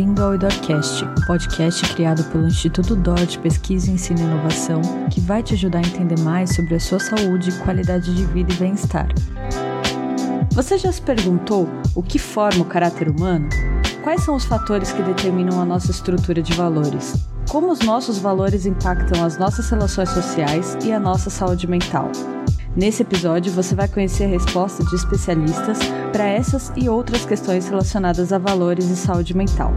bem-vindo ao IDORcast, podcast criado pelo Instituto DOR de Pesquisa, Ensino e Inovação, que vai te ajudar a entender mais sobre a sua saúde, qualidade de vida e bem-estar. Você já se perguntou o que forma o caráter humano? Quais são os fatores que determinam a nossa estrutura de valores? Como os nossos valores impactam as nossas relações sociais e a nossa saúde mental? Nesse episódio, você vai conhecer a resposta de especialistas para essas e outras questões relacionadas a valores e saúde mental.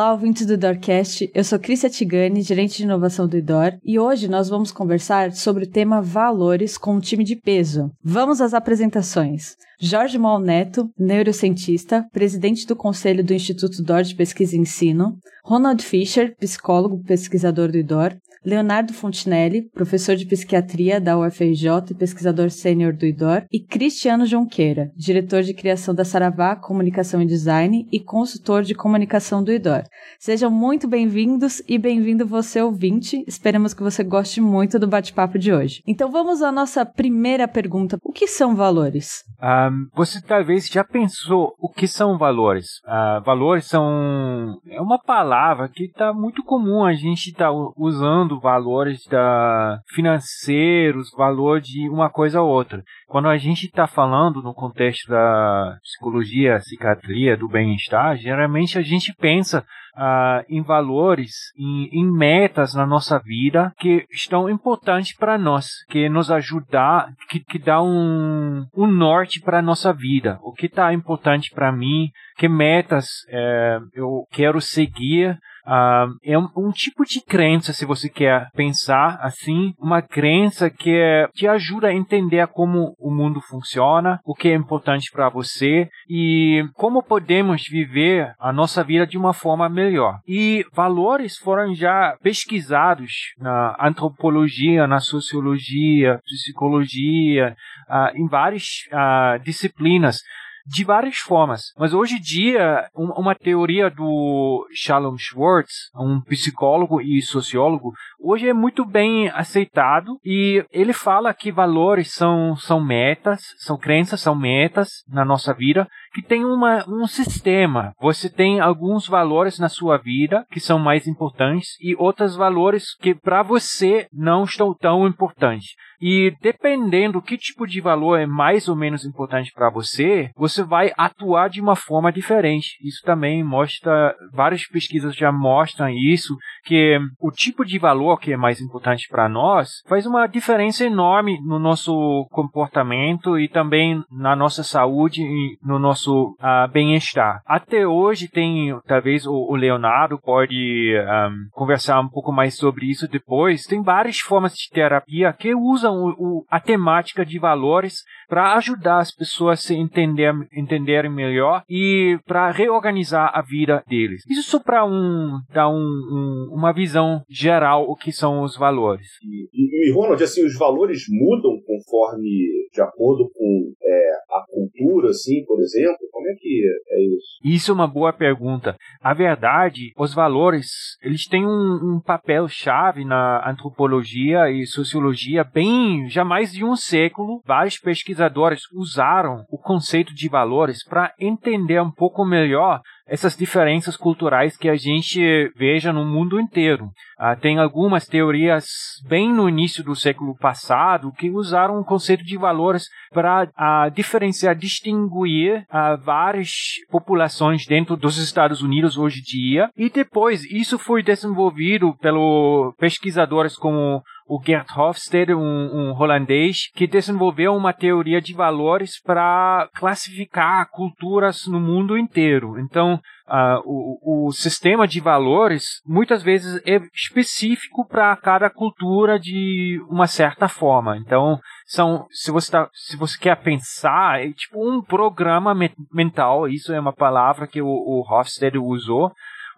Olá, ouvintes do Idorcast. Eu sou Cris Tigani, gerente de inovação do Idor, e hoje nós vamos conversar sobre o tema valores com um time de peso. Vamos às apresentações. Jorge Mal Neto, neurocientista, presidente do Conselho do Instituto DOR de Pesquisa e Ensino, Ronald Fischer, psicólogo pesquisador do IDOR, Leonardo Fontinelli, professor de psiquiatria da UFRJ e pesquisador sênior do IDOR, e Cristiano Jonqueira, diretor de criação da Saravá Comunicação e Design e consultor de comunicação do IDOR. Sejam muito bem-vindos e bem-vindo você ouvinte. Esperamos que você goste muito do bate-papo de hoje. Então vamos à nossa primeira pergunta. O que são valores? Um, você talvez já pensou o que são valores? Uh, valores são é uma palavra que está muito comum a gente estar tá usando valores da financeiros, valor de uma coisa ou outra. Quando a gente está falando no contexto da psicologia, psiquiatria, do bem-estar, geralmente a gente pensa uh, em valores, em, em, metas na nossa vida que estão importantes para nós, que nos ajudar, que, que dá um, um norte para a nossa vida. O que está importante para mim, que metas é, eu quero seguir Uh, é um, um, tipo de crença, se você quer pensar assim, uma crença que é, te ajuda a entender como o mundo funciona, o que é importante para você e como podemos viver a nossa vida de uma forma melhor. E valores foram já pesquisados na antropologia, na sociologia, psicologia, uh, em várias uh, disciplinas de várias formas. Mas hoje em dia, uma teoria do Shalom Schwartz, um psicólogo e sociólogo, hoje é muito bem aceitado e ele fala que valores são, são metas, são crenças, são metas na nossa vida que tem uma, um sistema. Você tem alguns valores na sua vida que são mais importantes e outros valores que para você não estão tão importantes. E dependendo que tipo de valor é mais ou menos importante para você, você vai atuar de uma forma diferente. Isso também mostra, várias pesquisas já mostram isso, que o tipo de valor que é mais importante para nós faz uma diferença enorme no nosso comportamento e também na nossa saúde e no nosso uh, bem-estar. Até hoje tem, talvez o, Leonardo pode um, conversar um pouco mais sobre isso depois. Tem várias formas de terapia que usam o, o, a temática de valores para ajudar as pessoas a se entender, entenderem melhor e para reorganizar a vida deles. Isso só para um, dar um, um, uma visão geral o que são os valores. E, e, e Ronald, assim, os valores mudam conforme de acordo com é, cultura, assim, por exemplo? Como é que é isso? Isso é uma boa pergunta. A verdade, os valores, eles têm um, um papel chave na antropologia e sociologia bem já mais de um século, vários pesquisadores usaram o conceito de valores para entender um pouco melhor essas diferenças culturais que a gente veja no mundo inteiro. Ah, tem algumas teorias bem no início do século passado que usaram o conceito de valores para ah, diferenciar, distinguir ah, várias populações dentro dos Estados Unidos hoje em dia. E depois isso foi desenvolvido pelos pesquisadores como o Gert Hofstede, um, um, holandês, que desenvolveu uma teoria de valores para classificar culturas no mundo inteiro. Então, uh, o, o sistema de valores muitas vezes é específico para cada cultura de uma certa forma. Então, são, se você, tá, se você quer pensar, é tipo um programa mental, isso é uma palavra que o, o Hofstede usou,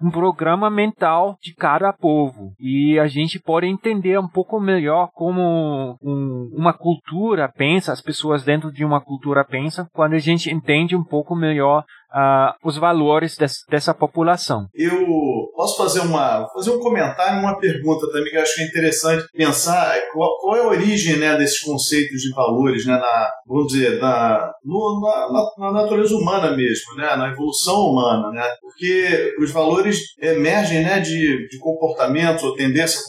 um programa mental de cada povo. E a gente pode entender um pouco melhor como um, uma cultura pensa, as pessoas dentro de uma cultura pensam, quando a gente entende um pouco melhor uh, os valores des, dessa população. Eu posso fazer uma fazer um comentário, uma pergunta também que eu acho é interessante pensar qual, qual é a origem né, desses conceitos de valores, né, na, vamos dizer, na, no, na, na, natureza humana mesmo, né, na evolução humana, né, porque os valores emergem né, de, de comportamentos ou tendências,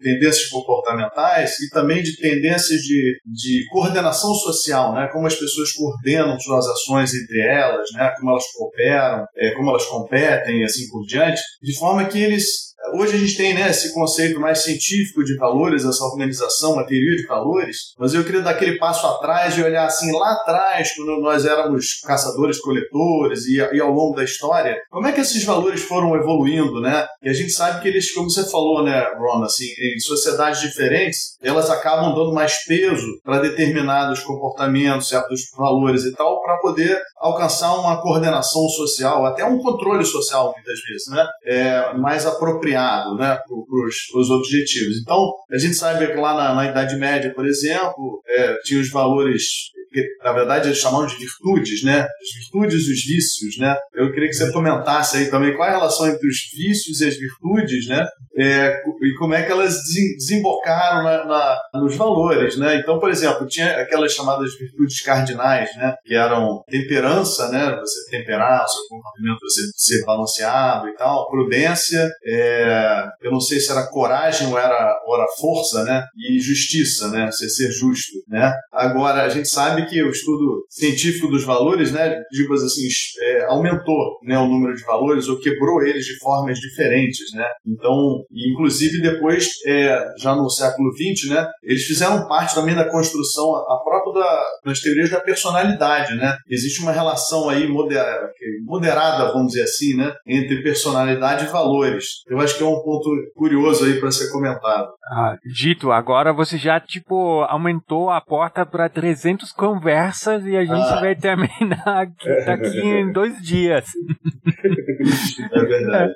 tendências comportamentais e também de tendências de, de coordenação social, né, como as pessoas coordenam suas ações entre elas, né, como elas cooperam, é, como elas competem e assim por diante, de forma que eles Hoje a gente tem né, esse conceito mais científico de valores, essa organização, a teoria de valores, mas eu queria dar aquele passo atrás e olhar assim lá atrás, quando nós éramos caçadores-coletores e, e, ao longo da história, como é que esses valores foram evoluindo, né? E a gente sabe que eles, como você falou, né, Ron, assim, em sociedades diferentes, elas acabam dando mais peso para determinados comportamentos, certos valores e tal, para poder alcançar uma coordenação social, até um controle social, muitas vezes, né? É, mais apropriado né, para os objetivos. Então, a gente sabe que lá na, na Idade Média, por exemplo, é, tinha os valores na verdade eles chamavam de virtudes, né? As virtudes e os vícios, né? Eu queria que você comentasse aí também qual é a relação entre os vícios e as virtudes, né? É, e como é que elas desembocaram na, na, nos valores, né? Então, por exemplo, tinha aquelas chamadas virtudes cardinais, né? Que eram temperança, né? Você temperar seu comportamento, você ser balanceado e tal, prudência, é, eu não sei se era coragem ou era, ou era força, né? E justiça, né? Você ser justo, né? Agora, a gente sabe que o estudo científico dos valores, né, digamos assim, é, aumentou né, o número de valores ou quebrou eles de formas diferentes, né? Então, inclusive depois, é, já no século XX, né, eles fizeram parte também da construção, a própria da, das teorias da personalidade, né? Existe uma relação aí moderada, vamos dizer assim, né, entre personalidade e valores. Eu acho que é um ponto curioso aí para ser comentado. Ah, dito, agora você já tipo aumentou a porta para 300 conversas e a gente ah. vai terminar aqui, daqui em dois dias. É verdade.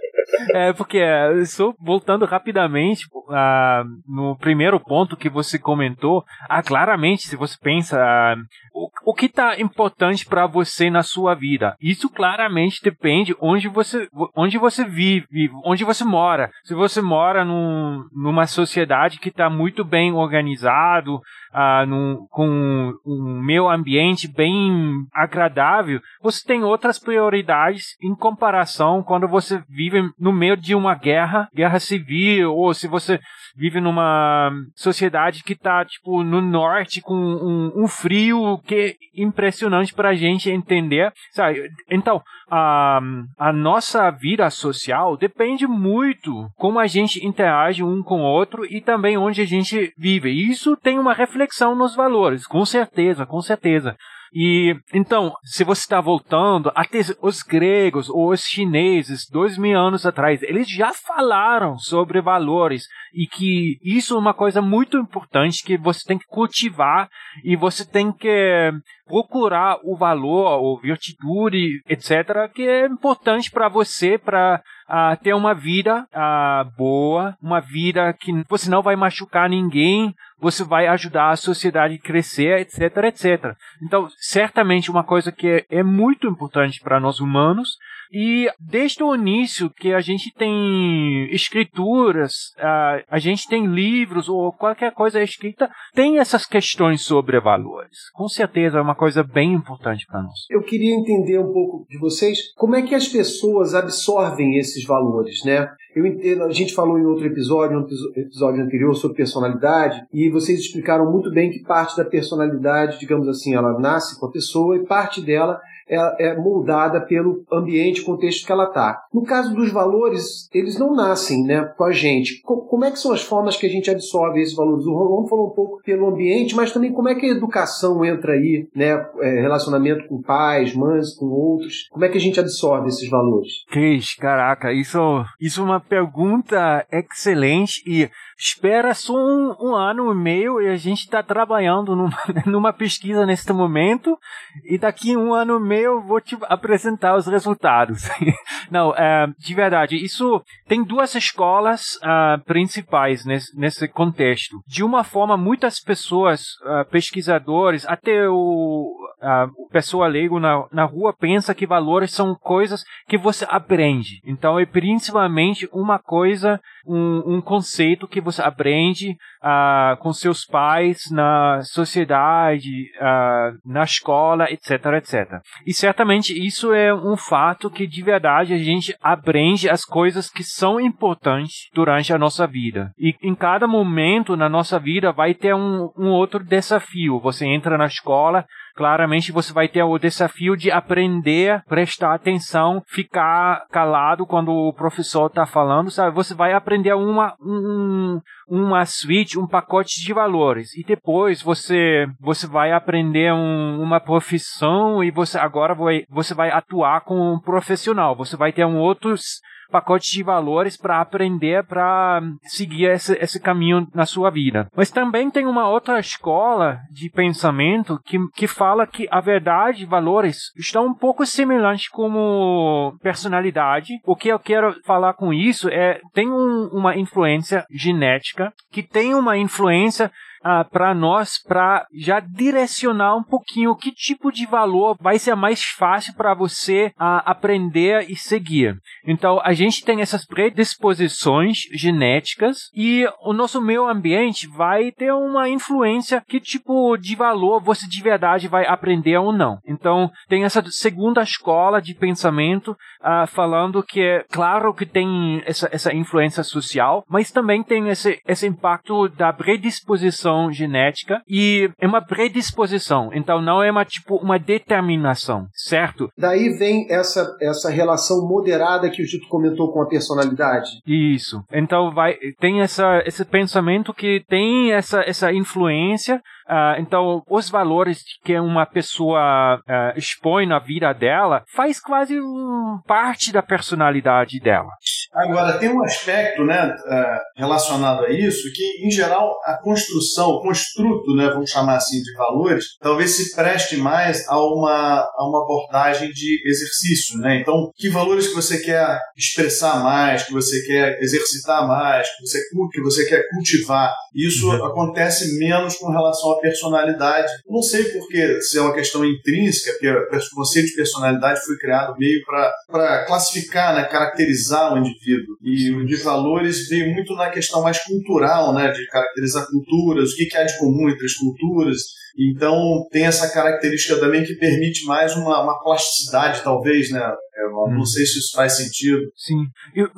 É, é porque, só voltando rapidamente uh, no primeiro ponto que você comentou, ah, claramente, se você pensa uh, o, o que está importante para você na sua vida, isso claramente depende onde você, onde você vive, onde você mora. Se você mora num, numa sociedade que está muito bem organizado, uh, num, com um meio ambiente bem agradável, você tem outras prioridades em comparação quando você vive no meio de uma guerra, guerra civil, ou se você vive numa sociedade que está tipo no norte com um, um frio que é impressionante para a gente entender, sabe? Então, a, a nossa vida social depende muito como a gente interage um com o outro e também onde a gente vive. E isso tem uma reflexão nos valores, com certeza, com certeza. E então, se você está voltando, até os gregos ou os chineses, dois mil anos atrás, eles já falaram sobre valores e que isso é uma coisa muito importante que você tem que cultivar e você tem que procurar o valor ou virtude, etc., que é importante para você, para uh, ter uma vida uh, boa, uma vida que você não vai machucar ninguém, você vai ajudar a sociedade a crescer, etc, etc. Então, certamente uma coisa que é, é muito importante para nós humanos e desde o início que a gente tem escrituras, a, a gente tem livros ou qualquer coisa escrita, tem essas questões sobre valores. Com certeza é uma coisa bem importante para nós. Eu queria entender um pouco de vocês como é que as pessoas absorvem esses valores, né? Eu entendo, a gente falou em outro episódio, um episódio anterior sobre personalidade, e vocês explicaram muito bem que parte da personalidade, digamos assim, ela nasce com a pessoa e parte dela é, é moldada pelo ambiente, contexto que ela está. No caso dos valores, eles não nascem né, com a gente. Como é que são as formas que a gente absorve esses valores? O Rolando falou um pouco pelo ambiente, mas também como é que a educação entra aí, né? É, relacionamento com pais, mães, com outros. Como é que a gente absorve esses valores? Cris, caraca, isso, isso é uma pergunta excelente e espera só um, um, ano e meio e a gente está trabalhando numa, numa, pesquisa neste momento e daqui um ano e eu vou te apresentar os resultados. Não, é, de verdade, isso tem duas escolas uh, principais nesse, nesse contexto. De uma forma, muitas pessoas, uh, pesquisadores, até o a pessoa leigo na, na rua pensa que valores são coisas que você aprende. Então é principalmente uma coisa, um, um conceito que você aprende uh, com seus pais, na sociedade, uh, na escola, etc, etc. E certamente isso é um fato que de verdade a gente aprende as coisas que são importantes durante a nossa vida. E em cada momento na nossa vida vai ter um, um outro desafio. Você entra na escola, claramente você vai ter o desafio de aprender, prestar atenção, ficar calado quando o professor está falando, sabe? Você vai aprender uma, um, uma suite, um pacote de valores. E depois você, você vai aprender um, uma profissão e você agora vai, você vai atuar como um profissional. Você vai ter um outros pacote de valores para aprender, para seguir esse, esse caminho na sua vida. Mas também tem uma outra escola de pensamento que, que fala que a verdade e valores estão um pouco semelhantes como personalidade. O que eu quero falar com isso é tem um, uma influência genética que tem uma influência ah, para nós para já direcionar um pouquinho que tipo de valor vai ser mais fácil para você ah, aprender e seguir. Então a gente tem essas predisposições genéticas e o nosso meio ambiente vai ter uma influência que tipo de valor você de verdade vai aprender ou não. Então tem essa segunda escola de pensamento ah, falando que é claro que tem essa, essa influência social, mas também tem esse, esse impacto da predisposição genética e é uma predisposição. Então não é uma tipo uma determinação, certo? Daí vem essa essa relação moderada que o Gito comentou com a personalidade. Isso. Então vai tem essa esse pensamento que tem essa essa influência Uh, então, os valores que uma pessoa uh, expõe na vida dela faz quase um, parte da personalidade dela. Agora, tem um aspecto né, uh, relacionado a isso que, em geral, a construção, o construto, né, vamos chamar assim, de valores, talvez se preste mais a uma, a uma abordagem de exercício. Né? Então, que valores que você quer expressar mais, que você quer exercitar mais, que você, que você quer cultivar. Isso uhum. acontece menos com relação à personalidade. Não sei porque se é uma questão intrínseca, porque o conceito de personalidade foi criado meio para classificar, né, caracterizar o indivíduo. E o de valores veio muito na questão mais cultural, né, de caracterizar culturas, o que, que há de comum entre as culturas. Então tem essa característica também que permite mais uma, uma plasticidade, talvez, né? Eu não hum. sei se isso faz sentido. Sim.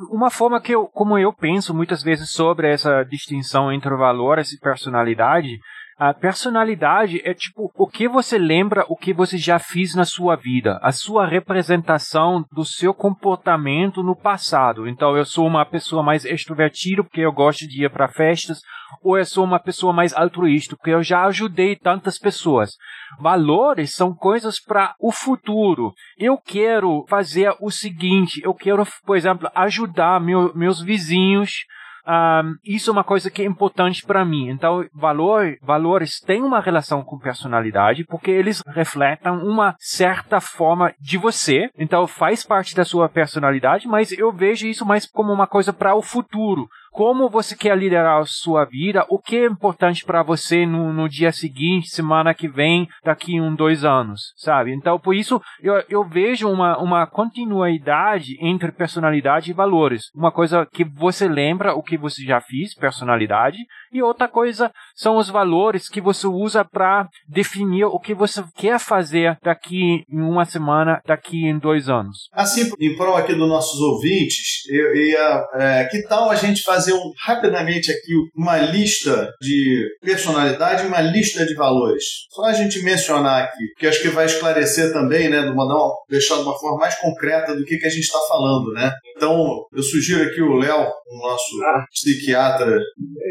Uma forma que eu, como eu penso muitas vezes sobre essa distinção entre valores e personalidade a personalidade é tipo o que você lembra, o que você já fez na sua vida, a sua representação do seu comportamento no passado. Então, eu sou uma pessoa mais extrovertida porque eu gosto de ir para festas, ou eu sou uma pessoa mais altruísta porque eu já ajudei tantas pessoas. Valores são coisas para o futuro. Eu quero fazer o seguinte, eu quero, por exemplo, ajudar meu, meus vizinhos um, isso é uma coisa que é importante para mim. Então, valor, valores têm uma relação com personalidade porque eles refletem uma certa forma de você. Então, faz parte da sua personalidade, mas eu vejo isso mais como uma coisa para o futuro como você quer liderar a sua vida, o que é importante para você no, no, dia seguinte, semana que vem, daqui um, dois anos, sabe? Então, por isso, eu, eu vejo uma, uma continuidade entre personalidade e valores. Uma coisa que você lembra o que você já fez, personalidade, e outra coisa são os valores que você usa para definir o que você quer fazer daqui em uma semana, daqui em dois anos. Assim, em prol aqui dos nossos ouvintes, eu ia, é, que tal a gente fazer um, rapidamente aqui uma lista de personalidade e uma lista de valores. Só a gente mencionar aqui, que acho que vai esclarecer também, né, de uma, deixar de uma forma mais concreta do que, que a gente está falando, né? Então, eu sugiro aqui o Léo, o nosso ah. psiquiatra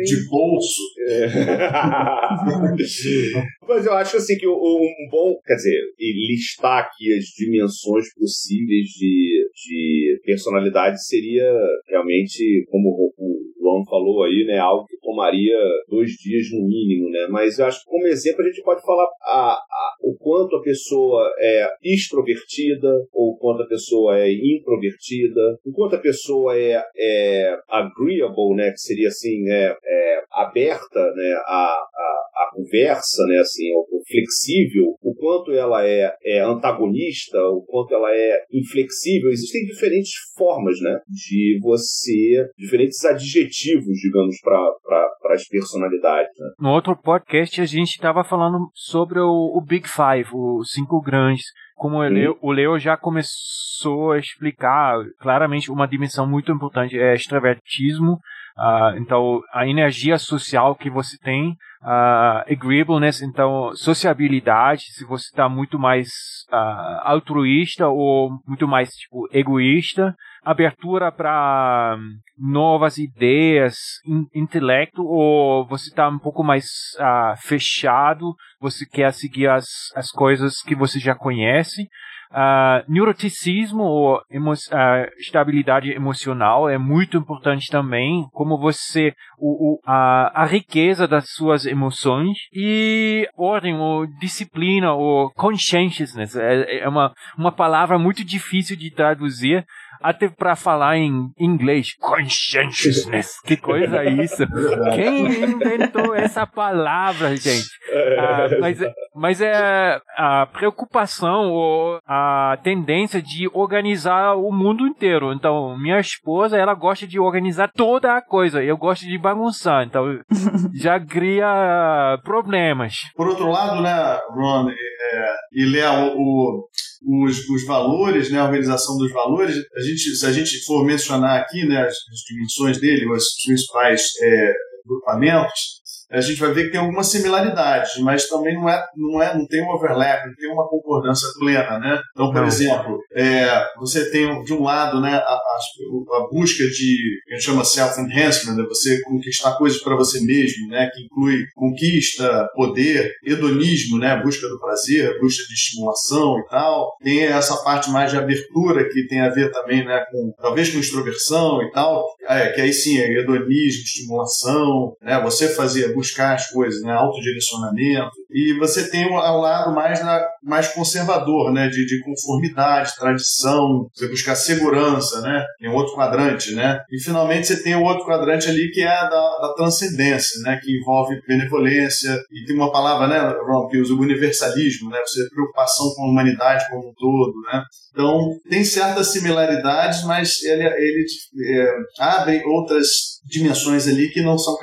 de bolso. É. Mas eu acho assim que um bom, quer dizer, listar aqui as dimensões possíveis de, de personalidade seria realmente, como o Ron falou aí, né, algo tomaria dois dias no mínimo, né? Mas eu acho que como exemplo a gente pode falar a, a, o quanto a pessoa é extrovertida ou quanto a pessoa é introvertida, o quanto a pessoa é, é agreeable, né? Que seria assim, é, é aberta, né? A, a, a conversa, né? Assim, ou flexível, o quanto ela é, é antagonista, o quanto ela é inflexível. Existem diferentes formas, né? De você, diferentes adjetivos, digamos, para as personalidades. Né? No outro podcast a gente estava falando sobre o, o, Big Five, os cinco grandes. Como o Leo, o Leo já começou a explicar claramente uma dimensão muito importante é extravertismo. Uh, então, a energia social que você tem, uh, agreeableness, então, sociabilidade, se você está muito mais uh, altruísta ou muito mais tipo, egoísta, abertura para novas ideias, in, intelecto, ou você está um pouco mais uh, fechado, você quer seguir as, as coisas que você já conhece. Uh, neuroticismo ou emo uh, estabilidade emocional é muito importante também, como você, o, o, a, a riqueza das suas emoções e ordem ou disciplina ou conscientiousness, é, é uma, uma palavra muito difícil de traduzir, até para falar em inglês, conscientiousness. Que coisa é isso? Quem inventou essa palavra, gente? Ah, mas, mas é a preocupação ou a tendência de organizar o mundo inteiro. Então, minha esposa, ela gosta de organizar toda a coisa. Eu gosto de bagunçar. Então, já cria problemas. Por outro lado, né, Ron é, e Léo, os, os valores, né, a organização dos valores, a gente, se a gente for mencionar aqui né, as, as dimensões dele, os principais é, grupamentos, a gente vai ver que tem algumas similaridades, mas também não é, não é, não tem um overlap, não tem uma concordância plena, né? Então, por não. exemplo, é, você tem de um lado, né, a, a, a busca de, a gente chama self-enhancement, né, você conquistar coisas para você mesmo, né, que inclui conquista, poder, hedonismo, né, busca do prazer, busca de estimulação e tal. Tem essa parte mais de abertura que tem a ver também, né, com talvez com extroversão e tal, é, que aí sim é hedonismo, estimulação, né, você fazer buscar as coisas, né? autodirecionamento. E você tem o lado mais, mais conservador, né? De, de conformidade, tradição, você buscar segurança, né? Um outro quadrante, né? E finalmente você tem o outro quadrante ali que é a da, da transcendência, né? Que envolve benevolência e tem uma palavra, né, Ron, que usa o universalismo, né? Você preocupação com a humanidade como um todo, né? Então, tem certas similaridades, mas ele, ele é, abre outras dimensões ali que não são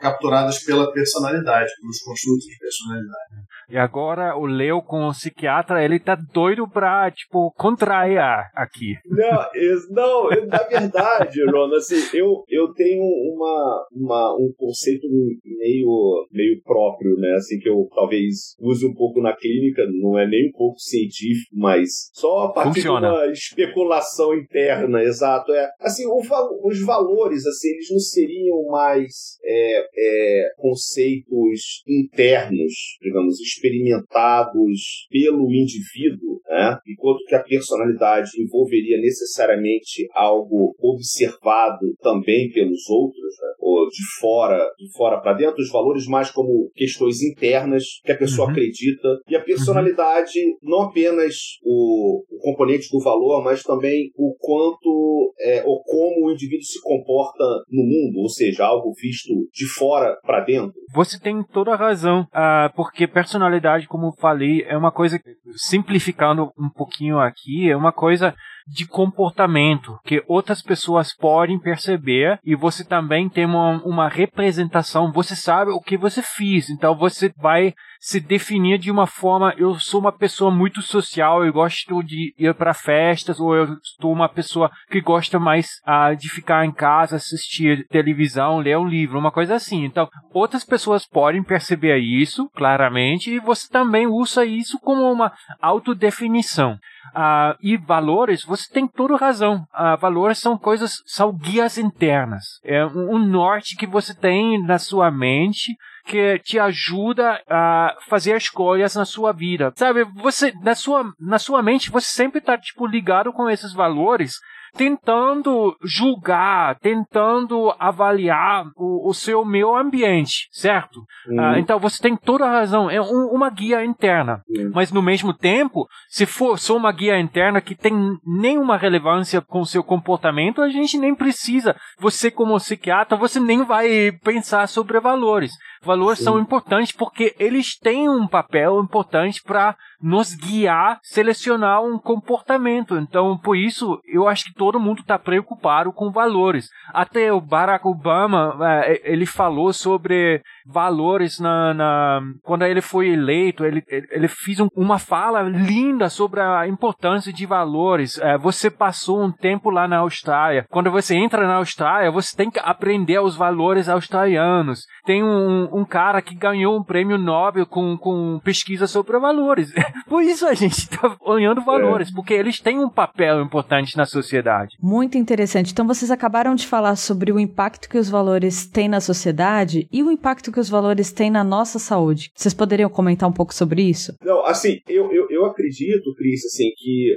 capturadas pela personalidade, pelos construtos de personalidade. E agora o Leo com o psiquiatra, ele tá doido pra, tipo, contrair aqui. Não, não na verdade, Ron, assim, eu, eu tenho uma, uma, um conceito meio, meio próprio, né, assim, que eu talvez use um pouco na clínica, não é nem um pouco científico, mas só a partir Funciona. de uma especulação interna, exato, é, assim, o, os valores, assim, eles não seriam mais é, é, conceitos internos, digamos, experimentados pelo indivíduo, né? enquanto que a personalidade envolveria necessariamente algo observado também pelos outros, né? ou de fora, de fora para dentro, os valores mais como questões internas que a pessoa uhum. acredita, e a personalidade uhum. não apenas o, o, componente do valor, mas também o quanto é, ou como o indivíduo se comporta no mundo, ou seja, algo visto de fora para dentro. Você tem toda a razão, uh, porque personalidade, como eu falei, é uma coisa, simplificando um pouquinho aqui, é uma coisa de comportamento que outras pessoas podem perceber e você também tem uma, uma representação, você sabe o que você fez, então você vai se definir de uma forma, eu sou uma pessoa muito social, eu gosto de ir para festas, ou eu sou uma pessoa que gosta mais uh, de ficar em casa, assistir televisão, ler um livro, uma coisa assim. Então, outras pessoas podem perceber isso claramente e você também usa isso como uma autodefinição. Uh, e valores, você tem toda razão. Uh, valores são coisas, são guias internas. É um, um norte que você tem na sua mente que te ajuda a fazer escolhas na sua vida. Sabe, você na sua na sua mente você sempre está tipo ligado com esses valores tentando julgar, tentando avaliar o, o seu meio ambiente, certo? Uhum. Uh, então você tem toda a razão, é um, uma guia interna. Uhum. Mas no mesmo tempo, se for só uma guia interna que tem nenhuma relevância com o seu comportamento, a gente nem precisa. Você como psiquiatra, você nem vai pensar sobre valores. Valores Sim. são importantes porque eles têm um papel importante para nos guiar, selecionar um comportamento. Então, por isso, eu acho que todo mundo está preocupado com valores. Até o Barack Obama, é, ele falou sobre valores na, na quando ele foi eleito, ele, ele fez um, uma fala linda sobre a importância de valores. É, você passou um tempo lá na Austrália. Quando você entra na Austrália, você tem que aprender os valores australianos. Tem um, um cara que ganhou um prêmio Nobel com, com pesquisa sobre valores. Por isso a gente está olhando valores, é. porque eles têm um papel importante na sociedade. Muito interessante. Então vocês acabaram de falar sobre o impacto que os valores têm na sociedade e o impacto que os valores têm na nossa saúde. Vocês poderiam comentar um pouco sobre isso? Não, assim, eu, eu, eu acredito, Cris, assim, que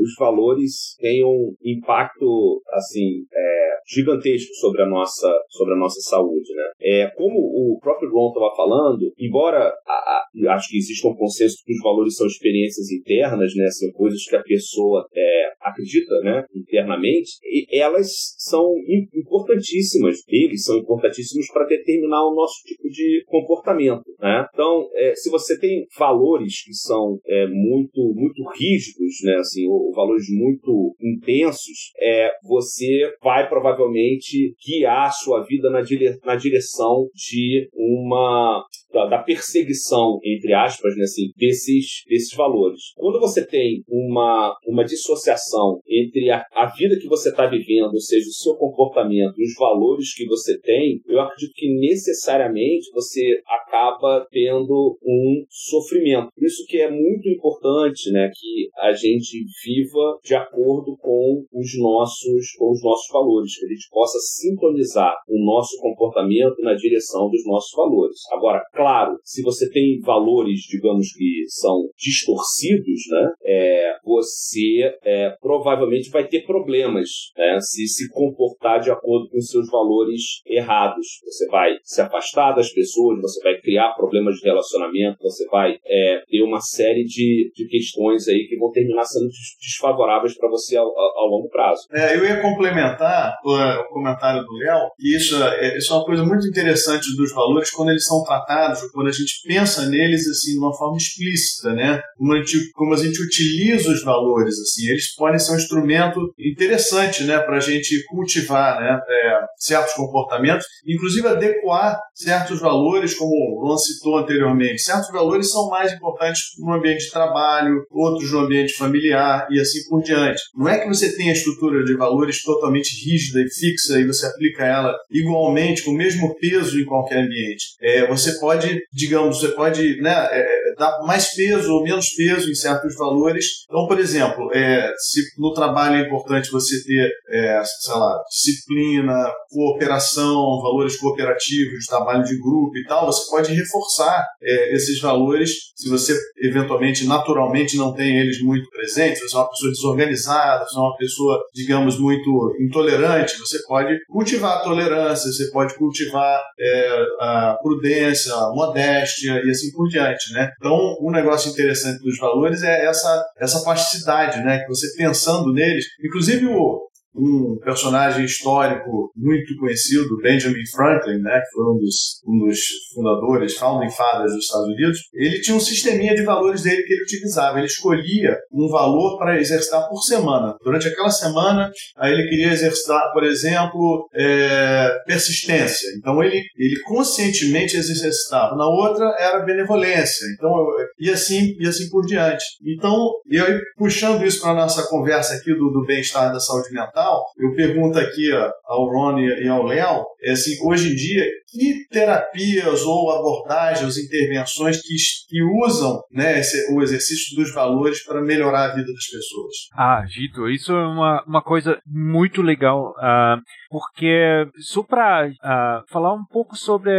os valores tenham impacto assim é, gigantesco sobre a nossa sobre a nossa saúde, né? É como o próprio Ron estava falando, embora a, a, acho que exista um consenso que os valores são experiências internas, né? São coisas que a pessoa é, acredita, né? Internamente, elas são importantíssimas. Eles são importantíssimos para determinar o nosso tipo de comportamento, né? Então, é, se você tem valores que são é, muito muito rígidos, né? Assim, valores muito intensos, é, você vai provavelmente guiar a sua vida na, dire, na direção de uma da, da, perseguição, entre aspas, né, assim, desses, desses valores. Quando você tem uma, uma dissociação entre a, a vida que você está vivendo, ou seja, o seu comportamento e os valores que você tem, eu acredito que necessariamente você acaba tendo um sofrimento. Por isso que é muito importante né, que a gente viva de acordo com os nossos, com os nossos valores, que a gente possa sintonizar o nosso comportamento na direção dos nossos valores. Agora, claro, se você tem valores, digamos que são distorcidos, né, é, você é, provavelmente vai ter problemas né, se se comportar de acordo com seus valores errados. Você vai se afastar das pessoas, você vai criar problemas de relacionamento, você vai é, ter uma série de, de questões aí que vão terminar sendo desfavoráveis para você ao, ao, longo prazo. É, eu ia complementar o comentário do Léo, e isso é, isso é uma coisa muito interessante dos valores quando eles são tratados, quando a gente pensa neles assim de uma forma explícita, né? Como a gente, como a gente utiliza os valores, assim, eles podem ser um instrumento interessante, né, para a gente cultivar, né, é, certos comportamentos, inclusive adequar certos valores, como o Ron citou anteriormente. Certos valores são mais importantes no ambiente de trabalho, outros no ambiente familiar e assim por diante. Não é que você tenha a estrutura de valores totalmente rígida e fixa e você aplica ela igualmente, com o mesmo peso em qualquer ambiente. É, você pode, digamos, você pode né, é, dar mais peso ou menos peso em certos valores. Então, por exemplo, é, se no trabalho é importante você ter, é, sei lá, disciplina, cooperação, valores cooperativos, trabalho de grupo e tal, você pode reforçar é, esses valores se você eventualmente, naturalmente, não tem eles muito presentes, você é uma pessoa desorganizada, você é uma pessoa, digamos, muito intolerante, você pode cultivar a tolerância, você pode cultivar é, a prudência, a modéstia e assim por diante, né? Então, um negócio interessante dos valores é essa, essa plasticidade, né? Que você pensando neles, inclusive o, um personagem histórico muito conhecido, Benjamin Franklin, né, que foi um dos, um dos fundadores, founding fathers dos Estados Unidos, ele tinha um sisteminha de valores dele que ele utilizava. Ele escolhia um valor para exercitar por semana. Durante aquela semana, aí ele queria exercitar, por exemplo, é, persistência. Então ele, ele conscientemente exercitava. Na outra era benevolência. Então e assim e assim por diante. Então, eu puxando isso para nossa conversa aqui do, do bem-estar da saúde mental eu pergunto aqui ó, ao Ron e ao Léo, é assim, hoje em dia, que terapias ou abordagens, intervenções que, que usam né, esse, o exercício dos valores para melhorar a vida das pessoas? Ah, Gito, isso é uma, uma coisa muito legal, uh, porque só para uh, falar um pouco sobre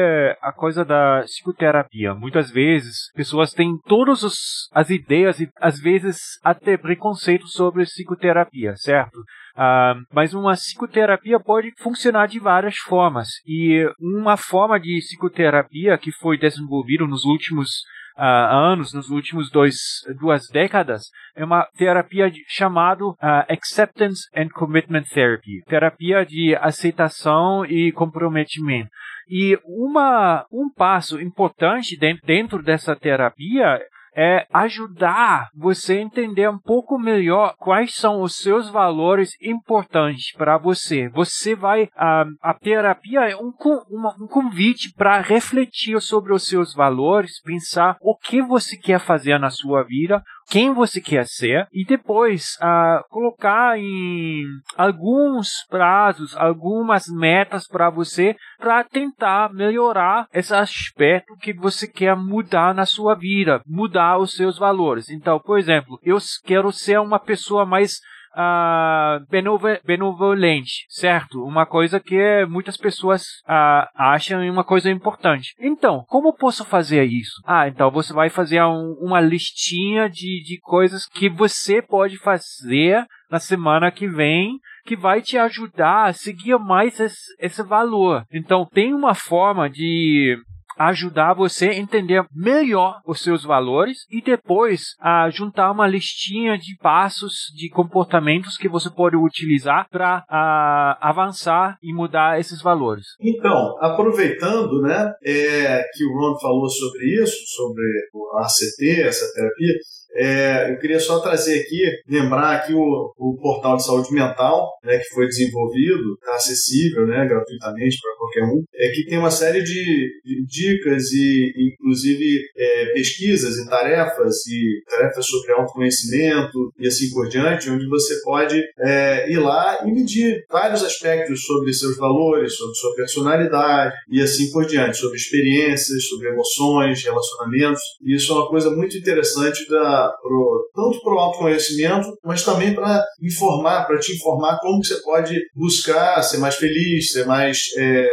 a coisa da psicoterapia, muitas vezes pessoas têm todas as ideias e às vezes até preconceito sobre psicoterapia, certo? Uh, mas uma psicoterapia pode funcionar de várias formas. E uma forma de psicoterapia que foi desenvolvida nos últimos uh, anos, nos últimos dois, duas décadas, é uma terapia chamada uh, Acceptance and Commitment Therapy, terapia de aceitação e comprometimento. E uma, um passo importante dentro dessa terapia é ajudar você a entender um pouco melhor quais são os seus valores importantes para você. Você vai a, a terapia é um, um convite para refletir sobre os seus valores, pensar o que você quer fazer na sua vida, quem você quer ser e depois uh, colocar em alguns prazos, algumas metas para você para tentar melhorar esse aspecto que você quer mudar na sua vida, mudar os seus valores. Então, por exemplo, eu quero ser uma pessoa mais uh, benevolente, certo? Uma coisa que muitas pessoas uh, acham uma coisa importante. Então, como posso fazer isso? Ah, então você vai fazer um, uma listinha de, de coisas que você pode fazer na semana que vem que vai te ajudar a seguir mais esse, esse valor. Então, tem uma forma de ajudar você a entender melhor os seus valores e depois a juntar uma listinha de passos, de comportamentos que você pode utilizar para avançar e mudar esses valores. Então, aproveitando, né, é, que o Ron falou sobre isso, sobre o ACT, essa terapia, é, eu queria só trazer aqui, lembrar aqui o, o portal de saúde mental, né, que foi desenvolvido, está acessível né, gratuitamente para qualquer um, é que tem uma série de, de dicas e, inclusive, é, pesquisas e tarefas, e tarefas sobre autoconhecimento e assim por diante, onde você pode é, ir lá e medir vários aspectos sobre seus valores, sobre sua personalidade e assim por diante, sobre experiências, sobre emoções, relacionamentos. E isso é uma coisa muito interessante da tanto para o autoconhecimento, mas também para informar, para te informar como você pode buscar ser mais feliz, ser mais é,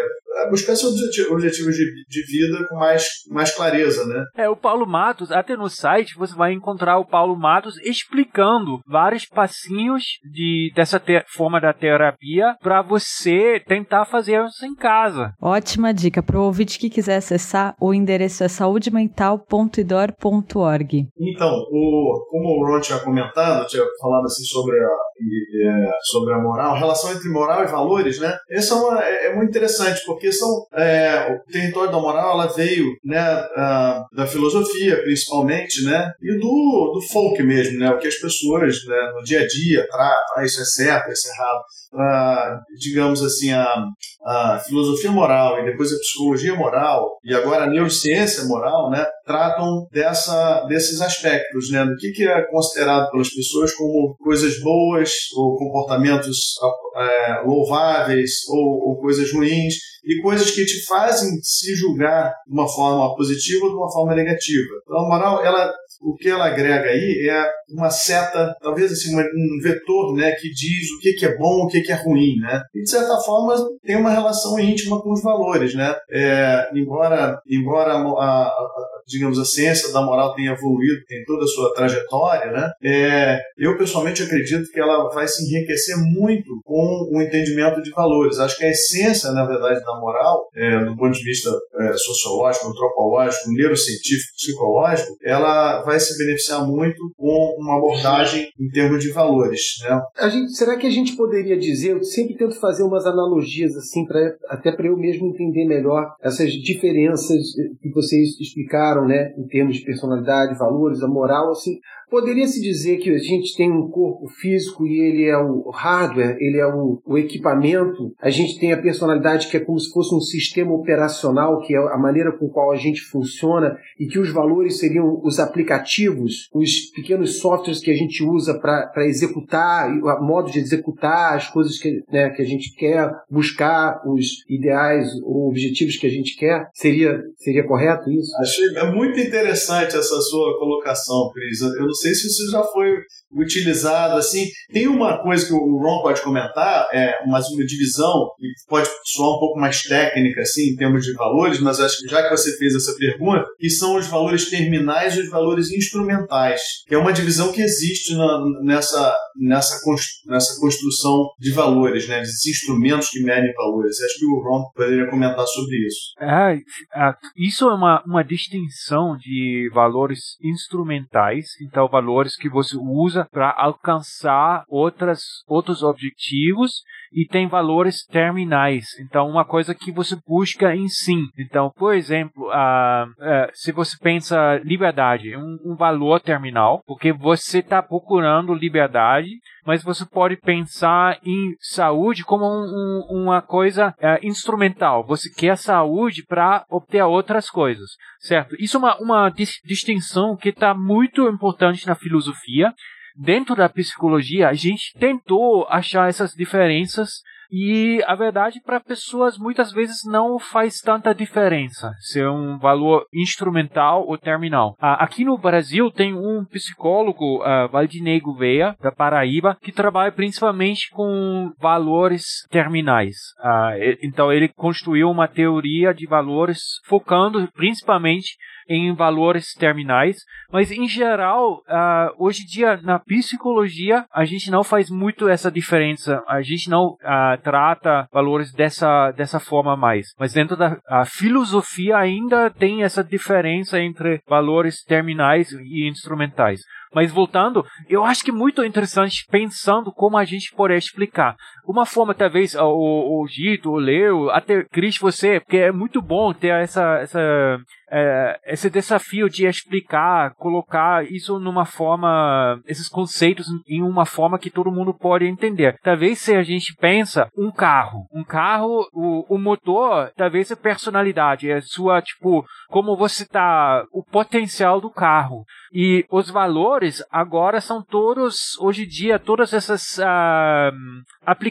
buscar seus objetivos de, de vida com mais, mais clareza, né? É, o Paulo Matos, até no site você vai encontrar o Paulo Matos explicando vários passinhos de, dessa te, forma da terapia para você tentar fazer isso em casa. Ótima dica. Para o ouvinte que quiser acessar, o endereço é saudemental.idor.org. Então, o, como o Ron tinha comentado, tinha falado assim sobre a, é, sobre a moral, a relação entre moral e valores, né? Essa é, uma, é, é muito interessante, porque porque são, é, o território da moral ela veio né, a, da filosofia, principalmente, né, e do, do folk mesmo, né, o que as pessoas né, no dia a dia tratam, ah, isso é certo, isso é errado. Ah, digamos assim, a, a filosofia moral e depois a psicologia moral e agora a neurociência moral, né, tratam dessa, desses aspectos, né, do que, que é considerado pelas pessoas como coisas boas ou comportamentos é, louváveis ou, ou coisas ruins e coisas que te fazem se julgar de uma forma positiva ou de uma forma negativa. Então, a moral, ela, o que ela agrega aí é uma seta, talvez assim, um vetor né, que diz o que, é bom o que, é ruim. Né? E, de certa forma, tem uma relação íntima com os valores. Né? É, embora embora a, a, digamos, a ciência da moral tenha evoluído, tem toda a sua trajetória, né? É, eu pessoalmente acredito que ela vai se enriquecer muito com o entendimento de valores. Acho que a essência, na verdade, da moral, é, do ponto de vista é, sociológico, antropológico, neurocientífico, psicológico, ela vai se beneficiar muito com uma abordagem em termos de valores, né? A gente, será que a gente poderia dizer, eu sempre tento fazer umas analogias assim, pra, até para eu mesmo entender melhor essas diferenças que vocês explicaram né, em termos de personalidade, valores, a moral, assim, Poderia-se dizer que a gente tem um corpo físico e ele é o hardware, ele é o, o, equipamento. A gente tem a personalidade que é como se fosse um sistema operacional, que é a maneira com qual a gente funciona, e que os valores seriam os aplicativos, os pequenos softwares que a gente usa para executar, o modo de executar as coisas que, né, que a gente quer, buscar os ideais ou objetivos que a gente quer. Seria, seria correto isso? Achei muito interessante essa sua colocação, Cris. Eu não sei se isso já foi utilizado assim. Tem uma coisa que o Ron pode comentar, é mais uma divisão, que pode soar um pouco mais técnica assim, em termos de valores, mas acho que já que você fez essa pergunta, que são os valores terminais e os valores instrumentais, que é uma divisão que existe na, nessa, nessa, nessa construção de valores, né, desses instrumentos que medem valores. Acho que o Ron poderia comentar sobre isso. É, é, isso é uma, uma distinção de valores instrumentais, então valores que você usa para alcançar outras, outros objetivos e tem valores terminais. Então, uma coisa que você busca em si. Então, por exemplo, uh, uh, se você pensa liberdade, um, um valor terminal, porque você está procurando liberdade, mas você pode pensar em saúde como um, um, uma coisa uh, instrumental. Você quer saúde para obter outras coisas, certo? Isso é uma, uma distinção que está muito importante na filosofia dentro da psicologia, a gente tentou achar essas diferenças e a verdade para pessoas muitas vezes não faz tanta diferença se é um valor instrumental ou terminal. Ah, aqui no Brasil tem um psicólogo, uh, Valdinei Gouveia, da Paraíba, que trabalha principalmente com valores terminais. Ah, então ele construiu uma teoria de valores focando principalmente em valores terminais, mas em geral, uh, hoje em dia na psicologia a gente não faz muito essa diferença, a gente não uh, trata valores dessa, dessa forma mais, mas dentro da filosofia ainda tem essa diferença entre valores terminais e instrumentais. Mas voltando, eu acho que é muito interessante pensando como a gente poderia explicar. Uma forma, talvez, o, o Gito, o Leo, até Cris, você, porque é muito bom ter essa, essa, é, esse desafio de explicar, colocar isso numa forma, esses conceitos em uma forma que todo mundo pode entender. Talvez se a gente pensa um carro, um carro, o, o motor, talvez é personalidade, é sua, tipo, como você tá, o potencial do carro. E os valores agora são todos, hoje em dia, todas essas uh,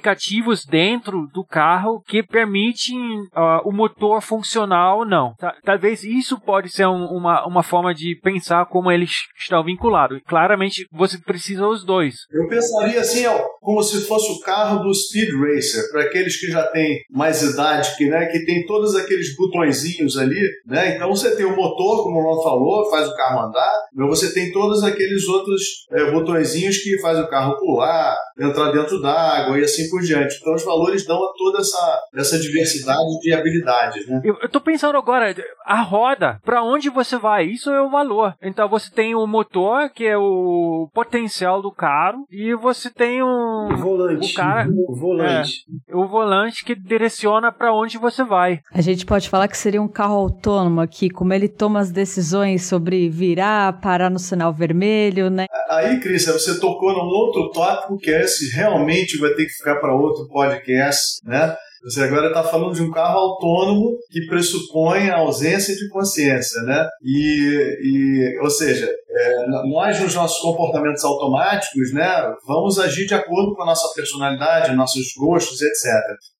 aplicativos dentro do carro que permitem uh, o motor funcionar ou não. Talvez isso pode ser um, uma, uma forma de pensar como eles estão vinculados. Claramente, você precisa os dois. Eu pensaria assim, ó, como se fosse o carro do Speed Racer, para aqueles que já têm mais idade, que, né, que tem todos aqueles botõezinhos ali, né? Então você tem o motor, como o Ron falou, faz o carro andar, mas você tem todos aqueles outros é, botõezinhos que faz o carro pular, entrar dentro d'água e assim por diante. Então os valores dão a toda essa, essa diversidade de habilidades, né? Eu, eu tô pensando agora, a roda, para onde você vai? Isso é o valor. Então você tem o motor, que é o potencial do carro, e você tem um, o volante, o cara, o volante, é, o volante que direciona para onde você vai. A gente pode falar que seria um carro autônomo aqui, como ele toma as decisões sobre virar, parar no sinal vermelho, né? Aí, Cris, você tocou num outro tópico que é esse realmente vai ter que ficar para outro podcast, né? Você agora está falando de um carro autônomo que pressupõe a ausência de consciência, né? E, e ou seja, é, nós nos nossos comportamentos automáticos, né, vamos agir de acordo com a nossa personalidade, nossos gostos, etc.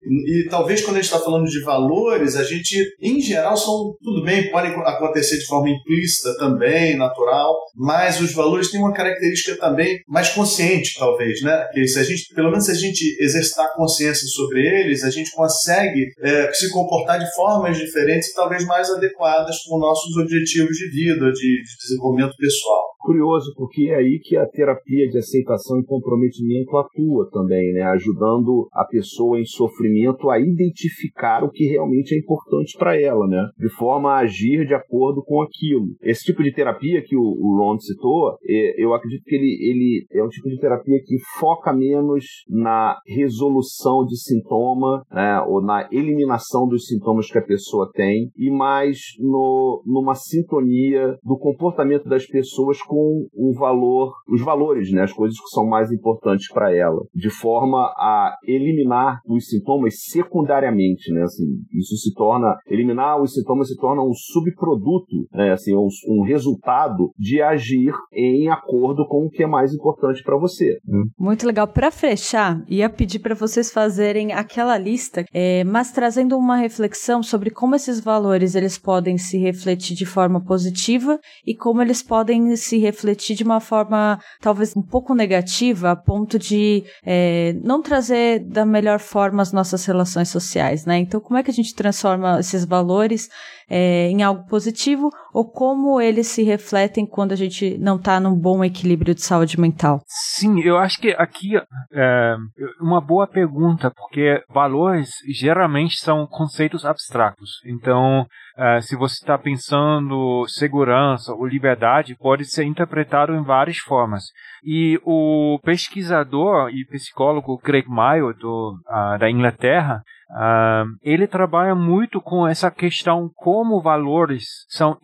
E, e talvez quando a gente está falando de valores, a gente, em geral, são tudo bem, podem acontecer de forma implícita também, natural, mas os valores têm uma característica também mais consciente, talvez, né? Que se a gente, pelo menos se a gente exercitar consciência sobre eles, a gente consegue é, se comportar de formas diferentes e talvez mais adequadas com nossos objetivos de vida, de, de desenvolvimento pessoal. well. Curioso, porque é aí que a terapia de aceitação e comprometimento atua também, né? ajudando a pessoa em sofrimento a identificar o que realmente é importante para ela, né? de forma a agir de acordo com aquilo. Esse tipo de terapia que o, o Ron citou, é, eu acredito que ele, ele é um tipo de terapia que foca menos na resolução de sintoma né? ou na eliminação dos sintomas que a pessoa tem e mais no, numa sintonia do comportamento das pessoas com o valor, os valores, né, as coisas que são mais importantes para ela, de forma a eliminar os sintomas secundariamente, né, assim, isso se torna eliminar os sintomas se torna um subproduto, né, assim, um, um resultado de agir em acordo com o que é mais importante para você. Né? Muito legal. Para fechar, ia pedir para vocês fazerem aquela lista, é, mas trazendo uma reflexão sobre como esses valores eles podem se refletir de forma positiva e como eles podem se se refletir de uma forma talvez um pouco negativa, a ponto de é, não trazer da melhor forma as nossas relações sociais, né? Então, como é que a gente transforma esses valores é, em algo positivo ou como eles se refletem quando a gente não está num bom equilíbrio de saúde mental? Sim, eu acho que aqui é uma boa pergunta, porque valores geralmente são conceitos abstratos. Então, é, se você está pensando segurança ou liberdade, pode ser interpretado em várias formas. E o pesquisador e psicólogo Craig Mayo, do, uh, da Inglaterra, Uh, ele trabalha muito com essa questão como valores são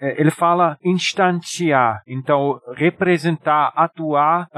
é, ele fala instantear então representar atuar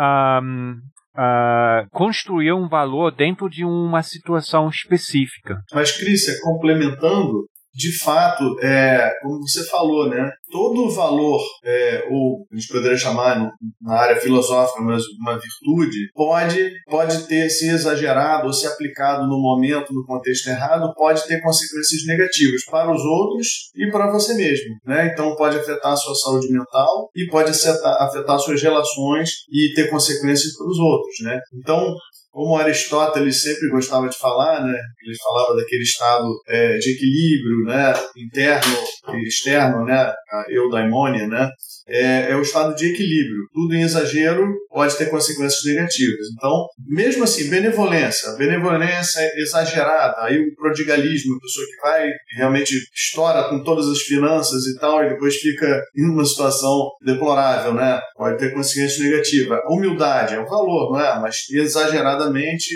um, Uh, construir um valor dentro de uma situação específica. Mas, Cris, complementando, de fato, é, como você falou, né, todo o valor, é, ou a gente poderia chamar na área filosófica, mas uma virtude, pode, pode ter se exagerado ou se aplicado no momento, no contexto errado, pode ter consequências negativas para os outros e para você mesmo. Né? Então, pode afetar a sua saúde mental e pode afetar, afetar suas relações e ter consequências para os outros. Né? Então, como Aristóteles sempre gostava de falar, né? Ele falava daquele estado é, de equilíbrio, né? Interno e externo, né? A eudaimonia, né? é, é o estado de equilíbrio. Tudo em exagero pode ter consequências negativas. Então, mesmo assim, benevolência, benevolência exagerada, aí o prodigalismo, a pessoa que vai realmente estoura com todas as finanças e tal, e depois fica em uma situação deplorável, né? Pode ter consequências negativas. Humildade é um valor, não é? Mas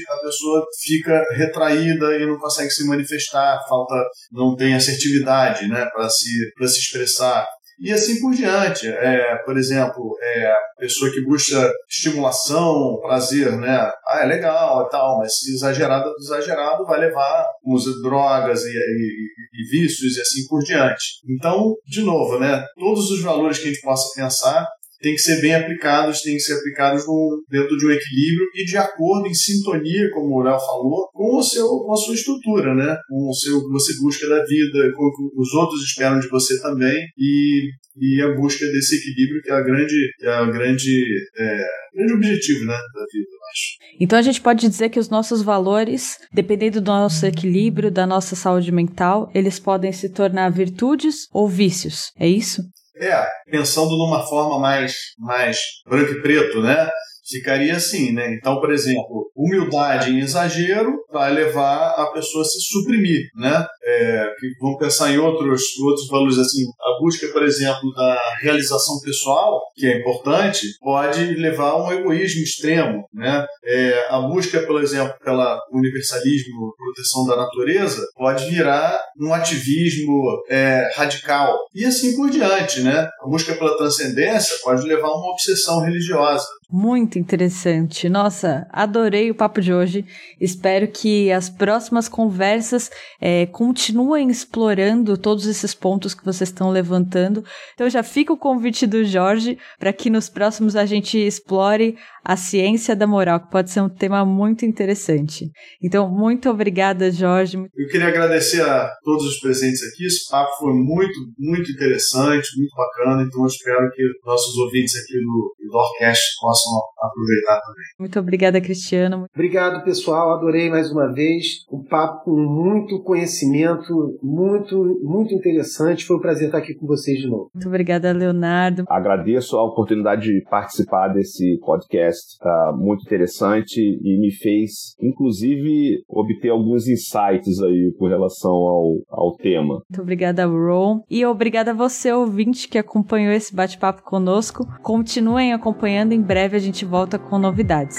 a pessoa fica retraída e não consegue se manifestar, falta, não tem assertividade, né? Para se, se expressar e assim por diante. É, por exemplo, é, a pessoa que busca estimulação, prazer, né? Ah, é legal e tal, mas se exagerado, exagerado vai levar uso drogas e, e, e vícios e assim por diante. Então, de novo, né? Todos os valores que a gente possa pensar tem que ser bem aplicados, tem que ser aplicados no, dentro de um equilíbrio e de acordo, em sintonia, como o Léo falou, com, o seu, com a sua estrutura, né? com o seu que você busca da vida, com o que os outros esperam de você também e, e a busca desse equilíbrio que é a grande, é grande, é, grande objetivo né, da vida. Então a gente pode dizer que os nossos valores, dependendo do nosso equilíbrio, da nossa saúde mental, eles podem se tornar virtudes ou vícios, é isso? É, pensando numa forma mais, mais branco e preto, né? Ficaria assim, né? Então, por exemplo, humildade em exagero vai levar a pessoa a se suprimir, né? É, vamos pensar em outros, outros valores assim. A busca, por exemplo, da realização pessoal, que é importante, pode levar a um egoísmo extremo, né? É, a busca, por exemplo, pela universalismo, proteção da natureza, pode virar um ativismo é, radical e assim por diante, né? A busca pela transcendência pode levar a uma obsessão religiosa. Muito interessante. Nossa, adorei o papo de hoje. Espero que as próximas conversas é, continuem explorando todos esses pontos que vocês estão levantando. Então já fica o convite do Jorge para que nos próximos a gente explore a ciência da moral, que pode ser um tema muito interessante. Então, muito obrigada, Jorge. Eu queria agradecer a todos os presentes aqui. Esse papo foi muito, muito interessante, muito bacana. Então, eu espero que nossos ouvintes aqui do, do Dorcast possam aproveitar também. Muito obrigada, Cristiano. Obrigado, pessoal. Adorei mais uma vez. Um papo com muito conhecimento, muito, muito interessante. Foi um prazer estar aqui com vocês de novo. Muito obrigada, Leonardo. Agradeço a oportunidade de participar desse podcast tá muito interessante e me fez, inclusive, obter alguns insights aí com relação ao, ao tema. Muito obrigada, Ron. E obrigada a você, ouvinte, que acompanhou esse bate-papo conosco. Continuem acompanhando, em breve a gente volta com novidades.